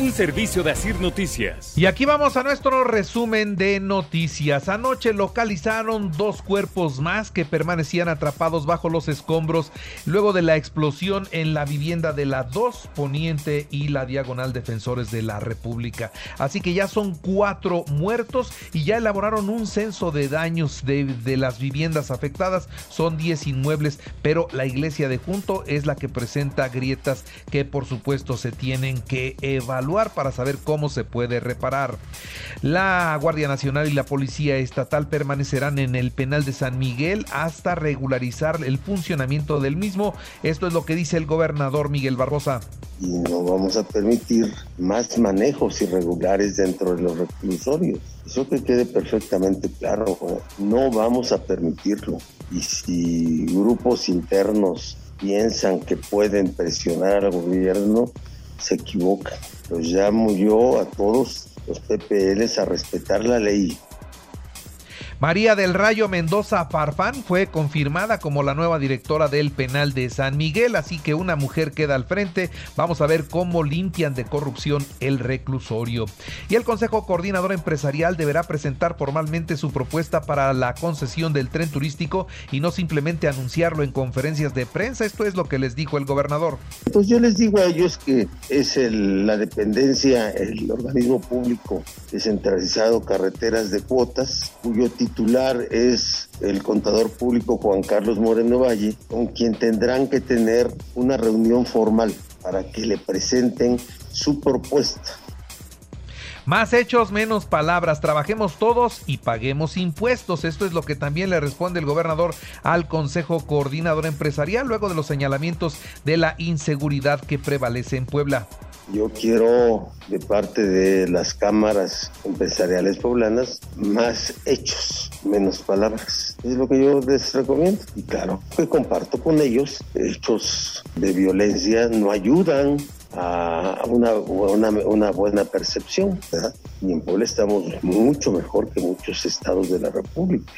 Un servicio de Asir Noticias. Y aquí vamos a nuestro resumen de noticias. Anoche localizaron dos cuerpos más que permanecían atrapados bajo los escombros luego de la explosión en la vivienda de la 2 Poniente y la Diagonal Defensores de la República. Así que ya son cuatro muertos y ya elaboraron un censo de daños de, de las viviendas afectadas. Son 10 inmuebles, pero la iglesia de junto es la que presenta grietas que por supuesto se tienen que evaluar para saber cómo se puede reparar. La Guardia Nacional y la Policía Estatal permanecerán en el penal de San Miguel hasta regularizar el funcionamiento del mismo. Esto es lo que dice el gobernador Miguel Barbosa. Y no vamos a permitir más manejos irregulares dentro de los reclusorios. Eso que quede perfectamente claro. No vamos a permitirlo. Y si grupos internos piensan que pueden presionar al gobierno, se equivocan. Los llamo yo a todos los PPLs a respetar la ley. María del Rayo Mendoza Farfán fue confirmada como la nueva directora del penal de San Miguel, así que una mujer queda al frente. Vamos a ver cómo limpian de corrupción el reclusorio. Y el Consejo Coordinador Empresarial deberá presentar formalmente su propuesta para la concesión del tren turístico y no simplemente anunciarlo en conferencias de prensa. Esto es lo que les dijo el gobernador. Pues yo les digo a ellos que es la dependencia, el organismo público descentralizado Carreteras de Cuotas, cuyo título titular es el contador público Juan Carlos Moreno Valle, con quien tendrán que tener una reunión formal para que le presenten su propuesta. Más hechos, menos palabras. Trabajemos todos y paguemos impuestos. Esto es lo que también le responde el gobernador al Consejo Coordinador Empresarial luego de los señalamientos de la inseguridad que prevalece en Puebla. Yo quiero de parte de las cámaras empresariales poblanas más hechos, menos palabras. Es lo que yo les recomiendo. Y claro, que comparto con ellos. Hechos de violencia no ayudan a una, una, una buena percepción. Y en Puebla estamos mucho mejor que muchos estados de la República.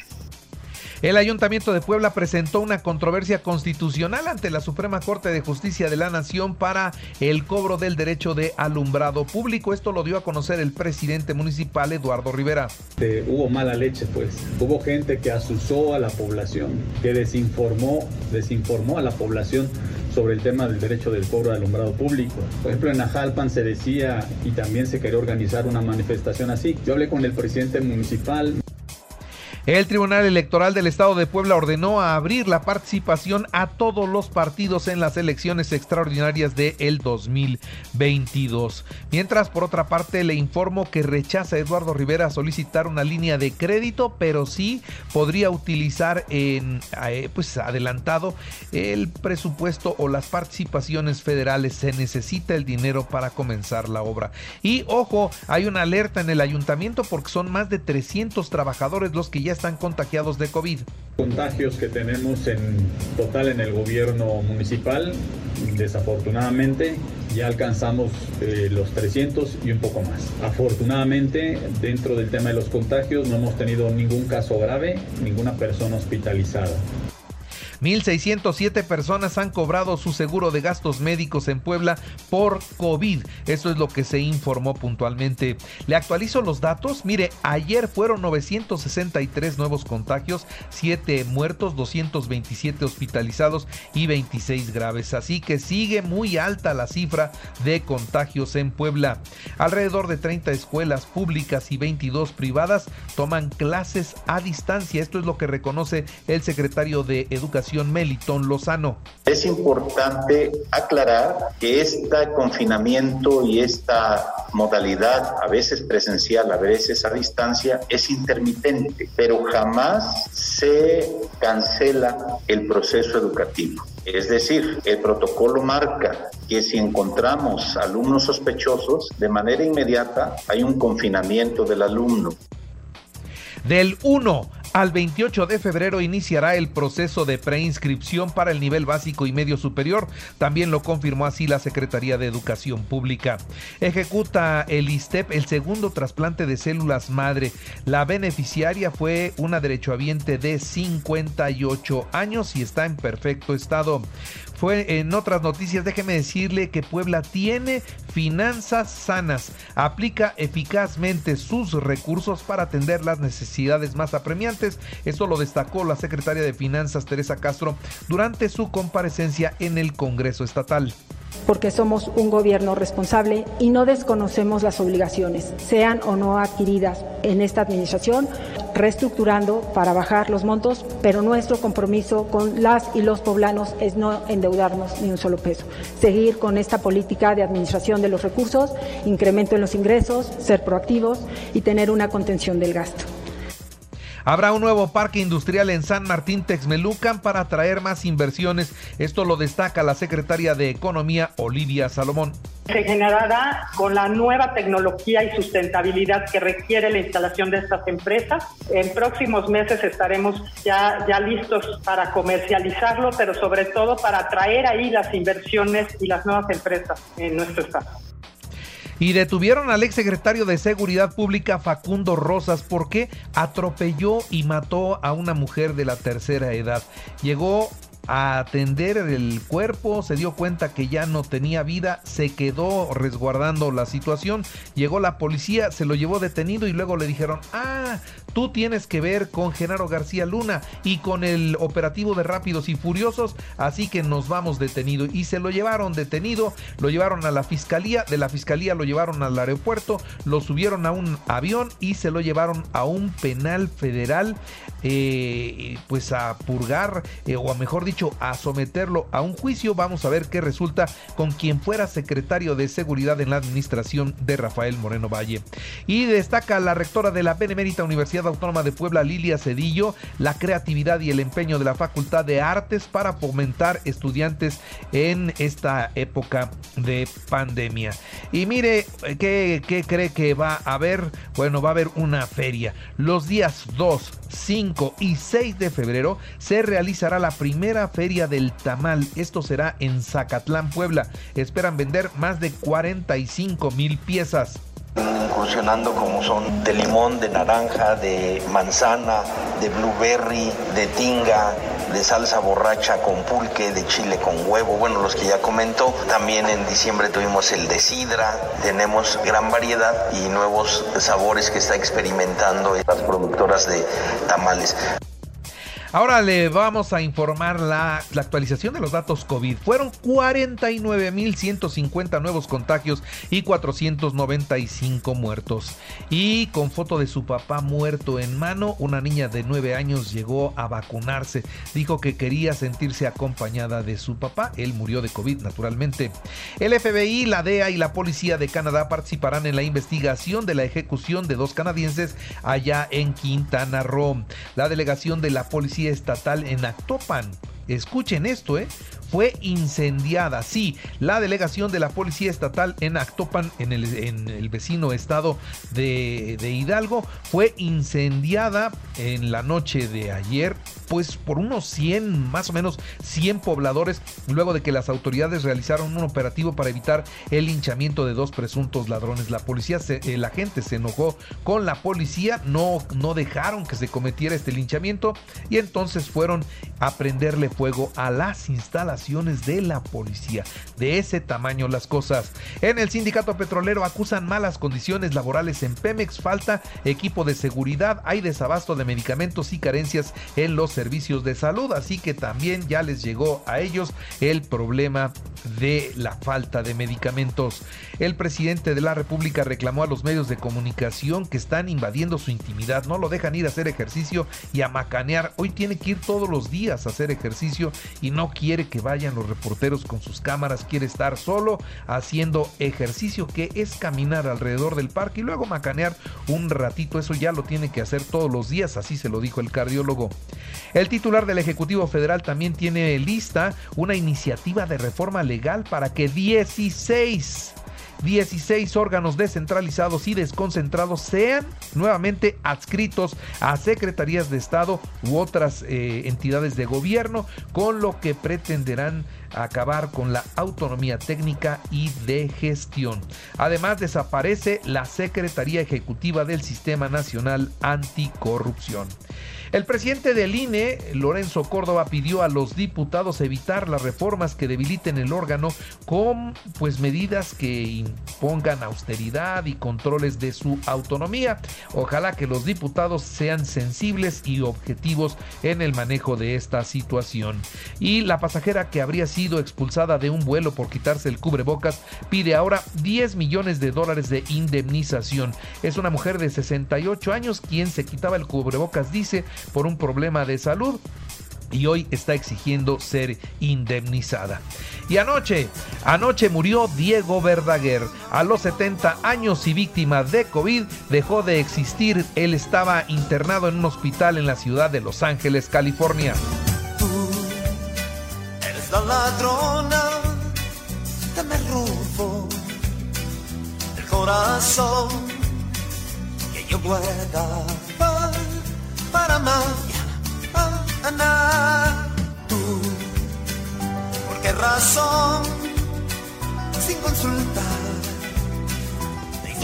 El Ayuntamiento de Puebla presentó una controversia constitucional ante la Suprema Corte de Justicia de la Nación para el cobro del derecho de alumbrado público. Esto lo dio a conocer el presidente municipal Eduardo Rivera. Eh, hubo mala leche, pues. Hubo gente que asusó a la población, que desinformó, desinformó a la población sobre el tema del derecho del cobro de alumbrado público. Por ejemplo, en Ajalpan se decía y también se quería organizar una manifestación así. Yo hablé con el presidente municipal, el Tribunal Electoral del Estado de Puebla ordenó a abrir la participación a todos los partidos en las elecciones extraordinarias de el 2022. Mientras, por otra parte, le informo que rechaza Eduardo Rivera solicitar una línea de crédito, pero sí podría utilizar en eh, pues adelantado el presupuesto o las participaciones federales. Se necesita el dinero para comenzar la obra. Y ojo, hay una alerta en el ayuntamiento porque son más de 300 trabajadores los que ya están contagiados de COVID. Contagios que tenemos en total en el gobierno municipal, desafortunadamente ya alcanzamos eh, los 300 y un poco más. Afortunadamente, dentro del tema de los contagios no hemos tenido ningún caso grave, ninguna persona hospitalizada. 1.607 personas han cobrado su seguro de gastos médicos en Puebla por COVID. Eso es lo que se informó puntualmente. Le actualizo los datos. Mire, ayer fueron 963 nuevos contagios, 7 muertos, 227 hospitalizados y 26 graves. Así que sigue muy alta la cifra de contagios en Puebla. Alrededor de 30 escuelas públicas y 22 privadas toman clases a distancia. Esto es lo que reconoce el secretario de Educación Melitón Lozano. Es importante aclarar que este confinamiento y esta modalidad, a veces presencial, a veces a distancia, es intermitente, pero jamás se cancela el proceso educativo. Es decir, el protocolo marca que si encontramos alumnos sospechosos, de manera inmediata hay un confinamiento del alumno. Del 1 Al 28 de febrero iniciará el proceso de preinscripción para el nivel básico y medio superior. También lo confirmó así la Secretaría de Educación Pública. Ejecuta el ISTEP el segundo trasplante de células madre. La beneficiaria fue una derechohabiente de 58 años y está en perfecto estado. En otras noticias, déjeme decirle que Puebla tiene finanzas sanas, aplica eficazmente sus recursos para atender las necesidades más apremiantes. Eso lo destacó la secretaria de Finanzas, Teresa Castro, durante su comparecencia en el Congreso Estatal porque somos un gobierno responsable y no desconocemos las obligaciones, sean o no adquiridas en esta administración, reestructurando para bajar los montos, pero nuestro compromiso con las y los poblanos es no endeudarnos ni un solo peso, seguir con esta política de administración de los recursos, incremento en los ingresos, ser proactivos y tener una contención del gasto. Habrá un nuevo parque industrial en San Martín Texmelucan para atraer más inversiones. Esto lo destaca la secretaria de Economía, Olivia Salomón. Se generará con la nueva tecnología y sustentabilidad que requiere la instalación de estas empresas. En próximos meses estaremos ya, ya listos para comercializarlo, pero sobre todo para atraer ahí las inversiones y las nuevas empresas en nuestro estado. Y detuvieron al exsecretario de Seguridad Pública Facundo Rosas porque atropelló y mató a una mujer de la tercera edad. Llegó a atender el cuerpo, se dio cuenta que ya no tenía vida, se quedó resguardando la situación, llegó la policía, se lo llevó detenido y luego le dijeron, ah, tú tienes que ver con Genaro García Luna y con el operativo de Rápidos y Furiosos, así que nos vamos detenido. Y se lo llevaron detenido, lo llevaron a la fiscalía, de la fiscalía lo llevaron al aeropuerto, lo subieron a un avión y se lo llevaron a un penal federal, eh, pues a purgar, eh, o a mejor dicho, a someterlo a un juicio. Vamos a ver qué resulta con quien fuera secretario de Seguridad en la administración de Rafael Moreno Valle. Y destaca la rectora de la Benemérita Universidad Autónoma de Puebla, Lilia Cedillo, la creatividad y el empeño de la Facultad de Artes para fomentar estudiantes en esta época de pandemia. Y mire, ¿qué, qué cree que va a haber? Bueno, va a haber una feria. Los días 2, 5 y 6 de febrero se realizará la primera feria del tamal. Esto será en Zacatlán, Puebla. Esperan vender más de 45 mil piezas incursionando como son de limón, de naranja, de manzana, de blueberry, de tinga, de salsa borracha con pulque, de chile con huevo, bueno, los que ya comentó. También en diciembre tuvimos el de sidra, tenemos gran variedad y nuevos sabores que está experimentando las productoras de tamales. Ahora le vamos a informar la, actualización de los datos COVID. Fueron 49.150 nuevos contagios y 495 muertos. Y con foto de su papá muerto en mano, una niña de 9 años llegó a vacunarse. Dijo que quería sentirse acompañada de su papá. Él murió de COVID naturalmente. El FBI, la DEA y la Policía de Canadá participarán en la investigación de la ejecución de dos canadienses allá en Quintana Roo. La delegación de la Policía Estatal en Actopan. Escuchen esto, ¿eh? fue incendiada. Sí, la delegación de la Policía Estatal en Actopan, en el, en el vecino estado de, de, Hidalgo, fue incendiada en la noche de ayer, pues por unos 100, más o menos 100 pobladores, luego de que las autoridades realizaron un operativo para evitar el linchamiento de dos presuntos ladrones. La policía, se, la gente se enojó con la policía, no, no dejaron que se cometiera este linchamiento y entonces fueron a prenderle fuego a las instalaciones de la policía. De ese tamaño las cosas. En el sindicato petrolero acusan malas condiciones laborales en Pemex, falta equipo de seguridad, hay desabasto de medicamentos y carencias en los servicios de salud, así que también ya les llegó a ellos el problema de la falta de medicamentos. El presidente de la República reclamó a los medios de comunicación que están invadiendo su intimidad, no lo dejan ir a hacer ejercicio y a macanear. Hoy tiene que ir todos los días a hacer ejercicio y no quiere que vayan los reporteros con sus cámaras, quiere estar solo haciendo ejercicio que es caminar alrededor del parque y luego macanear un ratito. Eso ya lo tiene que hacer todos los días, así se lo dijo el cardiólogo. El titular del Ejecutivo Federal también tiene lista una iniciativa de reforma legal para que 16 16 órganos descentralizados y desconcentrados sean nuevamente adscritos a secretarías de Estado u otras eh, entidades de gobierno, con lo que pretenderán acabar con la autonomía técnica y de gestión. Además, desaparece la Secretaría Ejecutiva del Sistema Nacional Anticorrupción. El presidente del INE, Lorenzo Córdoba, pidió a los diputados evitar las reformas que debiliten el órgano con pues medidas que impongan austeridad y controles de su autonomía. Ojalá que los diputados sean sensibles y objetivos en el manejo de esta situación. Y la pasajera que habría sido expulsada de un vuelo por quitarse el cubrebocas pide ahora 10 millones de dólares de indemnización. Es una mujer de 68 años quien se quitaba el cubrebocas, dice, por un problema de salud y hoy está exigiendo ser indemnizada. Y anoche, anoche murió Diego Verdaguer. A los 70 años y víctima de COVID, dejó de existir. Él estaba internado en un hospital en la ciudad de Los Ángeles, California. Ladrona que me robó el corazón que yo guardaba para mañana. Tú, ¿por qué razón?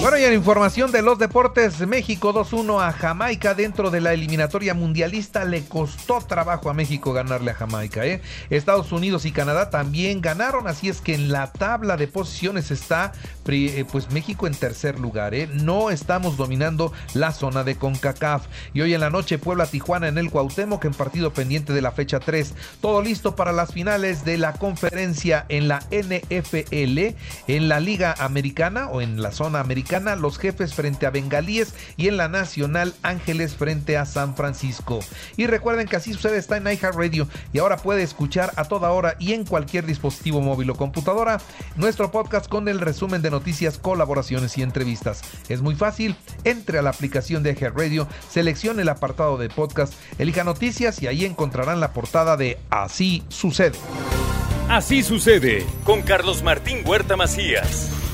Bueno, y en información de los deportes, México 2-1 a Jamaica dentro de la eliminatoria mundialista. Le costó trabajo a México ganarle a Jamaica. ¿eh? Estados Unidos y Canadá también ganaron, así es que en la tabla de posiciones está eh, pues México en tercer lugar. ¿eh? No estamos dominando la zona de CONCACAF. Y hoy en la noche Puebla-Tijuana en el Cuauhtémoc en partido pendiente de la fecha 3. Todo listo para las finales de la conferencia en la NFL, en la Liga Americana o en la zona americana los jefes frente a Bengalíes y en la Nacional Ángeles frente a San Francisco. Y recuerden que así sucede está en iHeartRadio y ahora puede escuchar a toda hora y en cualquier dispositivo móvil o computadora nuestro podcast con el resumen de noticias, colaboraciones y entrevistas. Es muy fácil, entre a la aplicación de iHeartRadio, seleccione el apartado de podcast, elija noticias y ahí encontrarán la portada de Así sucede. Así sucede con Carlos Martín Huerta Macías.